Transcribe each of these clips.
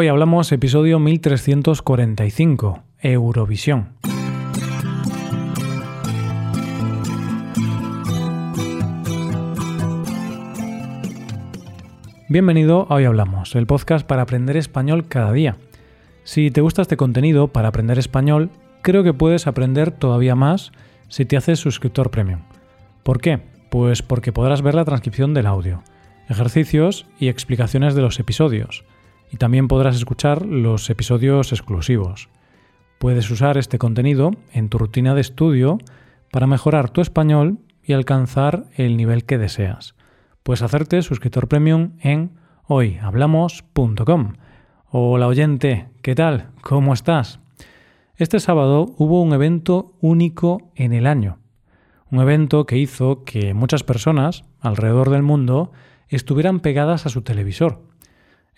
Hoy hablamos episodio 1345, Eurovisión. Bienvenido a Hoy Hablamos, el podcast para aprender español cada día. Si te gusta este contenido para aprender español, creo que puedes aprender todavía más si te haces suscriptor premium. ¿Por qué? Pues porque podrás ver la transcripción del audio, ejercicios y explicaciones de los episodios y también podrás escuchar los episodios exclusivos. Puedes usar este contenido en tu rutina de estudio para mejorar tu español y alcanzar el nivel que deseas. Puedes hacerte suscriptor premium en hoyhablamos.com. Hola oyente, ¿qué tal? ¿Cómo estás? Este sábado hubo un evento único en el año. Un evento que hizo que muchas personas alrededor del mundo estuvieran pegadas a su televisor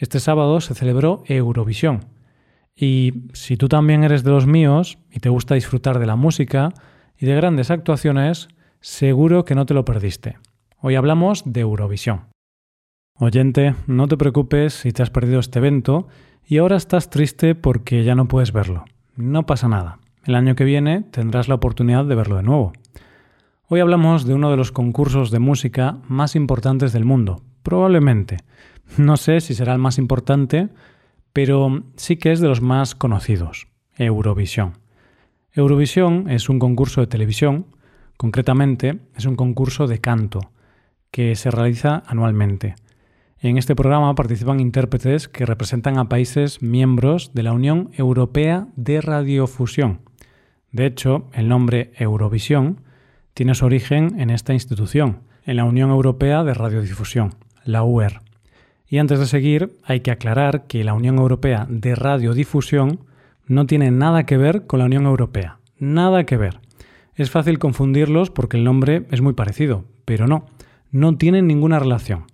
este sábado se celebró Eurovisión. Y si tú también eres de los míos y te gusta disfrutar de la música y de grandes actuaciones, seguro que no te lo perdiste. Hoy hablamos de Eurovisión. Oyente, no te preocupes si te has perdido este evento y ahora estás triste porque ya no puedes verlo. No pasa nada. El año que viene tendrás la oportunidad de verlo de nuevo. Hoy hablamos de uno de los concursos de música más importantes del mundo, probablemente, no sé si será el más importante, pero sí que es de los más conocidos, Eurovisión. Eurovisión es un concurso de televisión, concretamente es un concurso de canto, que se realiza anualmente. En este programa participan intérpretes que representan a países miembros de la Unión Europea de Radiofusión. De hecho, el nombre Eurovisión tiene su origen en esta institución, en la Unión Europea de Radiodifusión, la UER. Y antes de seguir, hay que aclarar que la Unión Europea de Radiodifusión no tiene nada que ver con la Unión Europea. Nada que ver. Es fácil confundirlos porque el nombre es muy parecido, pero no, no tienen ninguna relación.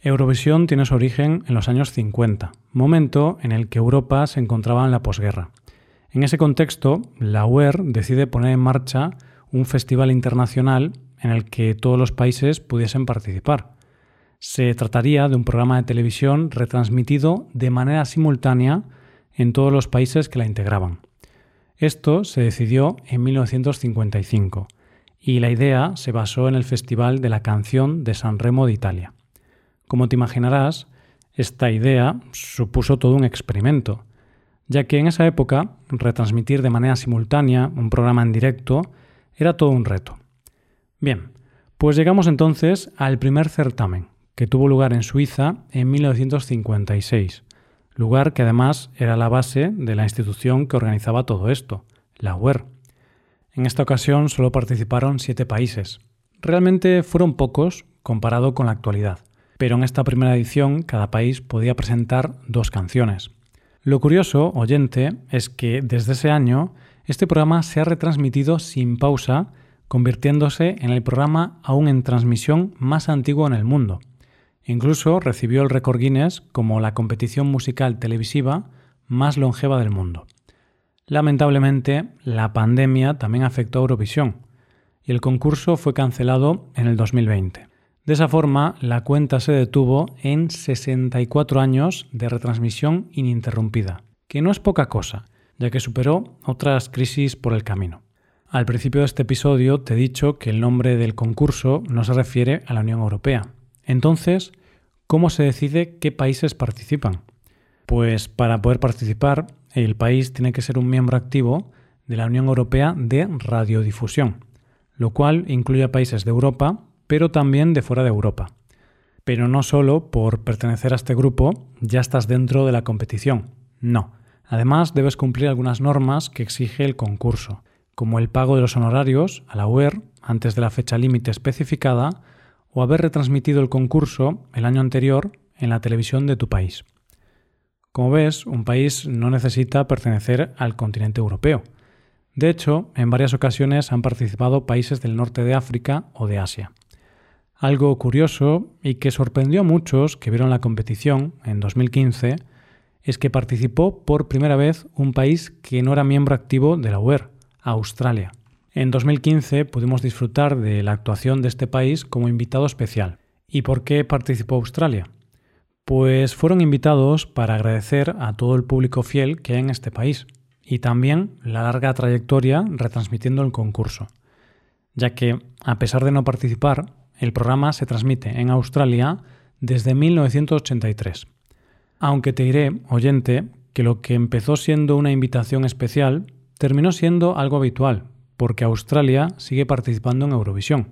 Eurovisión tiene su origen en los años 50, momento en el que Europa se encontraba en la posguerra. En ese contexto, la UER decide poner en marcha un festival internacional en el que todos los países pudiesen participar. Se trataría de un programa de televisión retransmitido de manera simultánea en todos los países que la integraban. Esto se decidió en 1955 y la idea se basó en el Festival de la Canción de San Remo de Italia. Como te imaginarás, esta idea supuso todo un experimento, ya que en esa época retransmitir de manera simultánea un programa en directo era todo un reto. Bien, pues llegamos entonces al primer certamen, que tuvo lugar en Suiza en 1956, lugar que además era la base de la institución que organizaba todo esto, la UER. En esta ocasión solo participaron siete países. Realmente fueron pocos comparado con la actualidad, pero en esta primera edición cada país podía presentar dos canciones. Lo curioso, oyente, es que desde ese año este programa se ha retransmitido sin pausa, convirtiéndose en el programa aún en transmisión más antiguo en el mundo. Incluso recibió el récord Guinness como la competición musical televisiva más longeva del mundo. Lamentablemente, la pandemia también afectó a Eurovisión y el concurso fue cancelado en el 2020. De esa forma, la cuenta se detuvo en 64 años de retransmisión ininterrumpida, que no es poca cosa, ya que superó otras crisis por el camino. Al principio de este episodio te he dicho que el nombre del concurso no se refiere a la Unión Europea, entonces, ¿cómo se decide qué países participan? Pues para poder participar, el país tiene que ser un miembro activo de la Unión Europea de Radiodifusión, lo cual incluye a países de Europa, pero también de fuera de Europa. Pero no solo por pertenecer a este grupo ya estás dentro de la competición, no. Además debes cumplir algunas normas que exige el concurso, como el pago de los honorarios a la UER antes de la fecha límite especificada o haber retransmitido el concurso el año anterior en la televisión de tu país. Como ves, un país no necesita pertenecer al continente europeo. De hecho, en varias ocasiones han participado países del norte de África o de Asia. Algo curioso y que sorprendió a muchos que vieron la competición en 2015 es que participó por primera vez un país que no era miembro activo de la UER, Australia. En 2015 pudimos disfrutar de la actuación de este país como invitado especial. ¿Y por qué participó Australia? Pues fueron invitados para agradecer a todo el público fiel que hay en este país y también la larga trayectoria retransmitiendo el concurso, ya que, a pesar de no participar, el programa se transmite en Australia desde 1983. Aunque te diré, oyente, que lo que empezó siendo una invitación especial terminó siendo algo habitual, porque Australia sigue participando en Eurovisión.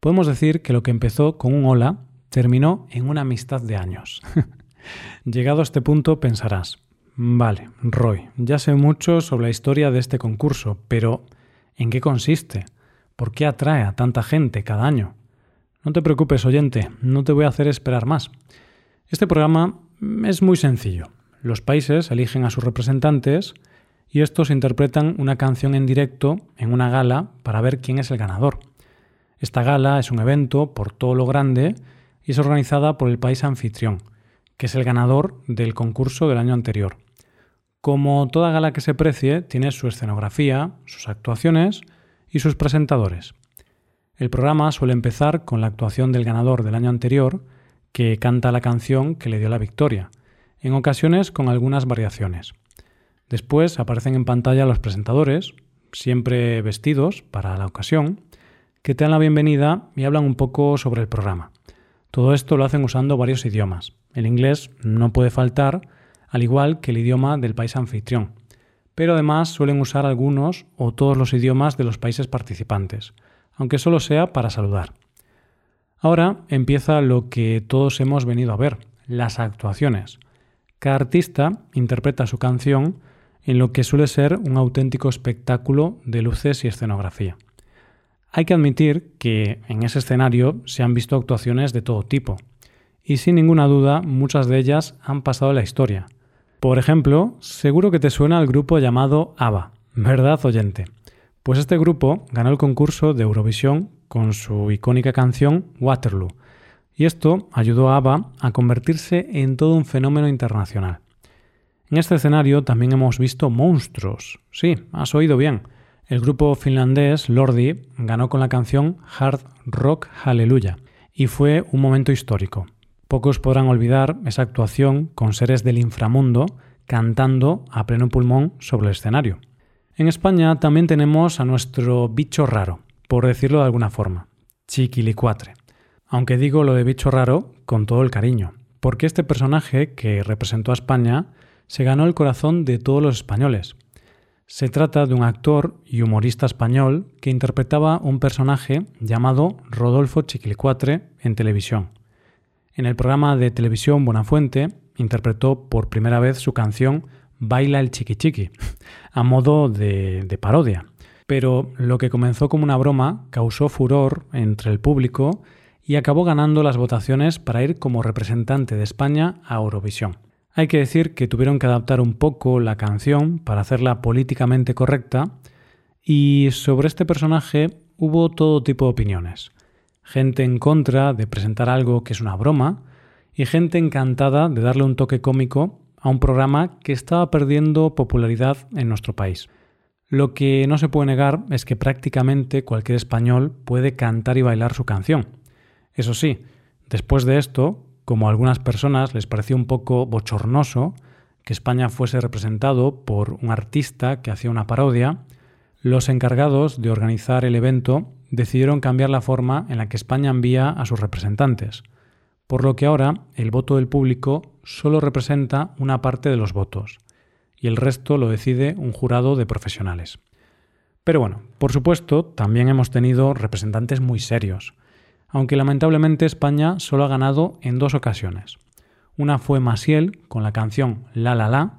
Podemos decir que lo que empezó con un hola terminó en una amistad de años. Llegado a este punto pensarás, vale, Roy, ya sé mucho sobre la historia de este concurso, pero ¿en qué consiste? ¿Por qué atrae a tanta gente cada año? No te preocupes, oyente, no te voy a hacer esperar más. Este programa es muy sencillo. Los países eligen a sus representantes y estos interpretan una canción en directo en una gala para ver quién es el ganador. Esta gala es un evento por todo lo grande y es organizada por el país anfitrión, que es el ganador del concurso del año anterior. Como toda gala que se precie, tiene su escenografía, sus actuaciones y sus presentadores. El programa suele empezar con la actuación del ganador del año anterior, que canta la canción que le dio la victoria, en ocasiones con algunas variaciones. Después aparecen en pantalla los presentadores, siempre vestidos para la ocasión, que te dan la bienvenida y hablan un poco sobre el programa. Todo esto lo hacen usando varios idiomas. El inglés no puede faltar, al igual que el idioma del país anfitrión, pero además suelen usar algunos o todos los idiomas de los países participantes, aunque solo sea para saludar. Ahora empieza lo que todos hemos venido a ver, las actuaciones. Cada artista interpreta su canción en lo que suele ser un auténtico espectáculo de luces y escenografía. Hay que admitir que en ese escenario se han visto actuaciones de todo tipo, y sin ninguna duda muchas de ellas han pasado la historia. Por ejemplo, seguro que te suena el grupo llamado ABBA, ¿verdad oyente? Pues este grupo ganó el concurso de Eurovisión con su icónica canción Waterloo, y esto ayudó a ABBA a convertirse en todo un fenómeno internacional. En este escenario también hemos visto monstruos. Sí, has oído bien. El grupo finlandés Lordi ganó con la canción Hard Rock Hallelujah y fue un momento histórico. Pocos podrán olvidar esa actuación con seres del inframundo cantando a pleno pulmón sobre el escenario. En España también tenemos a nuestro bicho raro, por decirlo de alguna forma, Chiquilicuatre. Aunque digo lo de bicho raro con todo el cariño, porque este personaje que representó a España se ganó el corazón de todos los españoles. Se trata de un actor y humorista español que interpretaba un personaje llamado Rodolfo Chiquilicuatre en televisión. En el programa de televisión Buenafuente interpretó por primera vez su canción Baila el Chiqui Chiqui, a modo de parodia. Pero lo que comenzó como una broma causó furor entre el público y acabó ganando las votaciones para ir como representante de España a Eurovisión. Hay que decir que tuvieron que adaptar un poco la canción para hacerla políticamente correcta y sobre este personaje hubo todo tipo de opiniones. Gente en contra de presentar algo que es una broma y gente encantada de darle un toque cómico a un programa que estaba perdiendo popularidad en nuestro país. Lo que no se puede negar es que prácticamente cualquier español puede cantar y bailar su canción. Eso sí, después de esto, como a algunas personas les pareció un poco bochornoso que España fuese representado por un artista que hacía una parodia, los encargados de organizar el evento decidieron cambiar la forma en la que España envía a sus representantes, por lo que ahora el voto del público solo representa una parte de los votos, y el resto lo decide un jurado de profesionales. Pero bueno, por supuesto, también hemos tenido representantes muy serios, aunque lamentablemente España solo ha ganado en dos ocasiones. Una fue Masiel con la canción La La La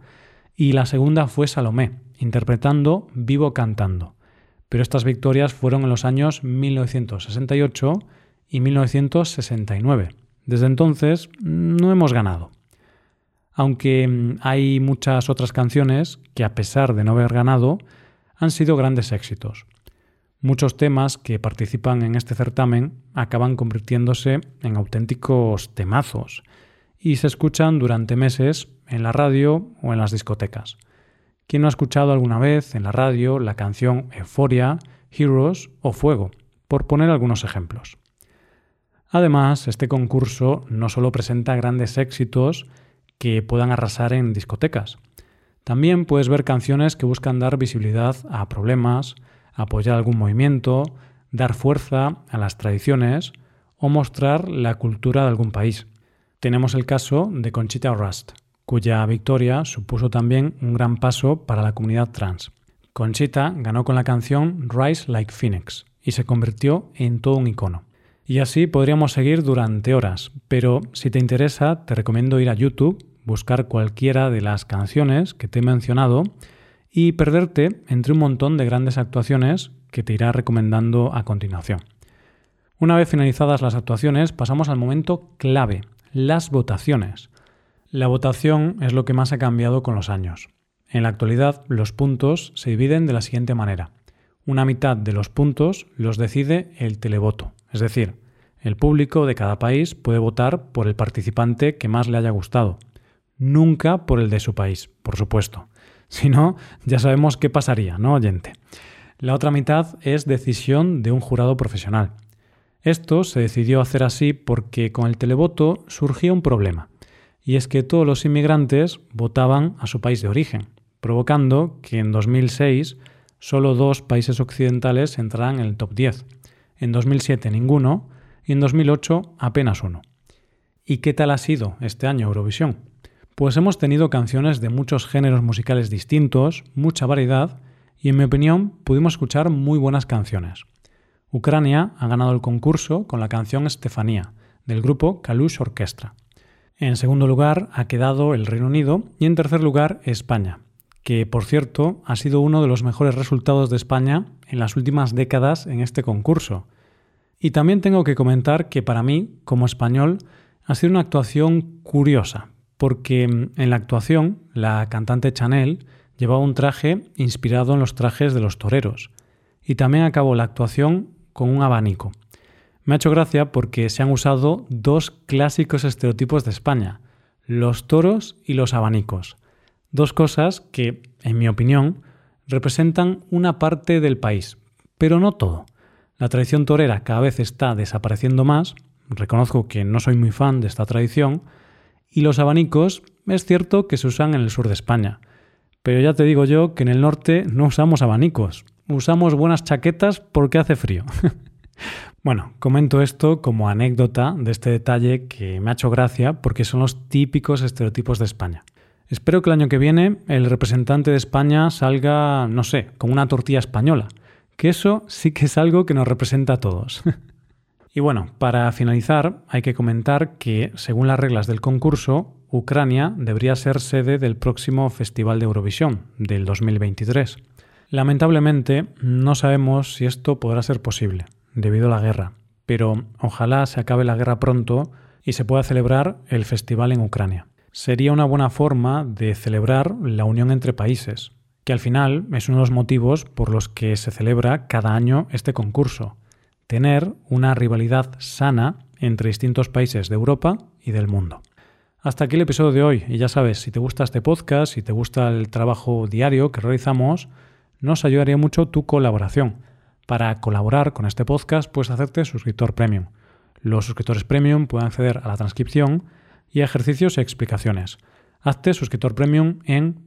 y la segunda fue Salomé, interpretando Vivo Cantando. Pero estas victorias fueron en los años 1968 y 1969. Desde entonces no hemos ganado. Aunque mm, hay muchas otras canciones que a pesar de no haber ganado han sido grandes éxitos. Muchos temas que participan en este certamen acaban convirtiéndose en auténticos temazos y se escuchan durante meses en la radio o en las discotecas. ¿Quién no ha escuchado alguna vez en la radio la canción Euphoria, Heroes o Fuego? Por poner algunos ejemplos. Además, este concurso no solo presenta grandes éxitos que puedan arrasar en discotecas, también puedes ver canciones que buscan dar visibilidad a problemas, apoyar algún movimiento, dar fuerza a las tradiciones o mostrar la cultura de algún país. Tenemos el caso de Conchita Rust, cuya victoria supuso también un gran paso para la comunidad trans. Conchita ganó con la canción Rise Like Phoenix y se convirtió en todo un icono. Y así podríamos seguir durante horas, pero si te interesa te recomiendo ir a YouTube buscar cualquiera de las canciones que te he mencionado y perderte entre un montón de grandes actuaciones que te irá recomendando a continuación. Una vez finalizadas las actuaciones, pasamos al momento clave, las votaciones. La votación es lo que más ha cambiado con los años. En la actualidad, los puntos se dividen de la siguiente manera. Una mitad de los puntos los decide el televoto, es decir, el público de cada país puede votar por el participante que más le haya gustado, nunca por el de su país, por supuesto. Si no, ya sabemos qué pasaría, ¿no, oyente? La otra mitad es decisión de un jurado profesional. Esto se decidió hacer así porque con el televoto surgía un problema, y es que todos los inmigrantes votaban a su país de origen, provocando que en 2006 solo dos países occidentales entraran en el top 10, en 2007 ninguno y en 2008 apenas uno. ¿Y qué tal ha sido este año Eurovisión? Pues hemos tenido canciones de muchos géneros musicales distintos, mucha variedad, y en mi opinión pudimos escuchar muy buenas canciones. Ucrania ha ganado el concurso con la canción Estefanía, del grupo Kalush Orchestra. En segundo lugar ha quedado el Reino Unido y en tercer lugar España, que por cierto ha sido uno de los mejores resultados de España en las últimas décadas en este concurso. Y también tengo que comentar que para mí, como español, ha sido una actuación curiosa, porque mm, en la actuación la cantante Chanel llevaba un traje inspirado en los trajes de los toreros y también acabó la actuación con un abanico. Me ha hecho gracia porque se han usado dos clásicos estereotipos de España, los toros y los abanicos. Dos cosas que, en mi opinión, representan una parte del país, pero no todo. La tradición torera cada vez está desapareciendo más, reconozco que no soy muy fan de esta tradición, y los abanicos es cierto que se usan en el sur de España, pero ya te digo yo que en el norte no usamos abanicos, usamos buenas chaquetas porque hace frío. bueno, comento esto como anécdota de este detalle que me ha hecho gracia porque son los típicos estereotipos de España. Espero que el año que viene el representante de España salga, no sé, con una tortilla española, que eso sí que es algo que nos representa a todos. Y bueno, para finalizar, hay que comentar que, según las reglas del concurso, Ucrania debería ser sede del próximo Festival de Eurovisión del 2023. Lamentablemente, no sabemos si esto podrá ser posible, debido a la guerra, pero ojalá se acabe la guerra pronto y se pueda celebrar el festival en Ucrania. Sería una buena forma de celebrar la unión entre países, que al final es uno de los motivos por los que se celebra cada año este concurso tener una rivalidad sana entre distintos países de Europa y del mundo. Hasta aquí el episodio de hoy y ya sabes, si te gusta este podcast, si te gusta el trabajo diario que realizamos, nos ayudaría mucho tu colaboración. Para colaborar con este podcast puedes hacerte suscriptor premium. Los suscriptores premium pueden acceder a la transcripción y a ejercicios y explicaciones. Hazte suscriptor premium en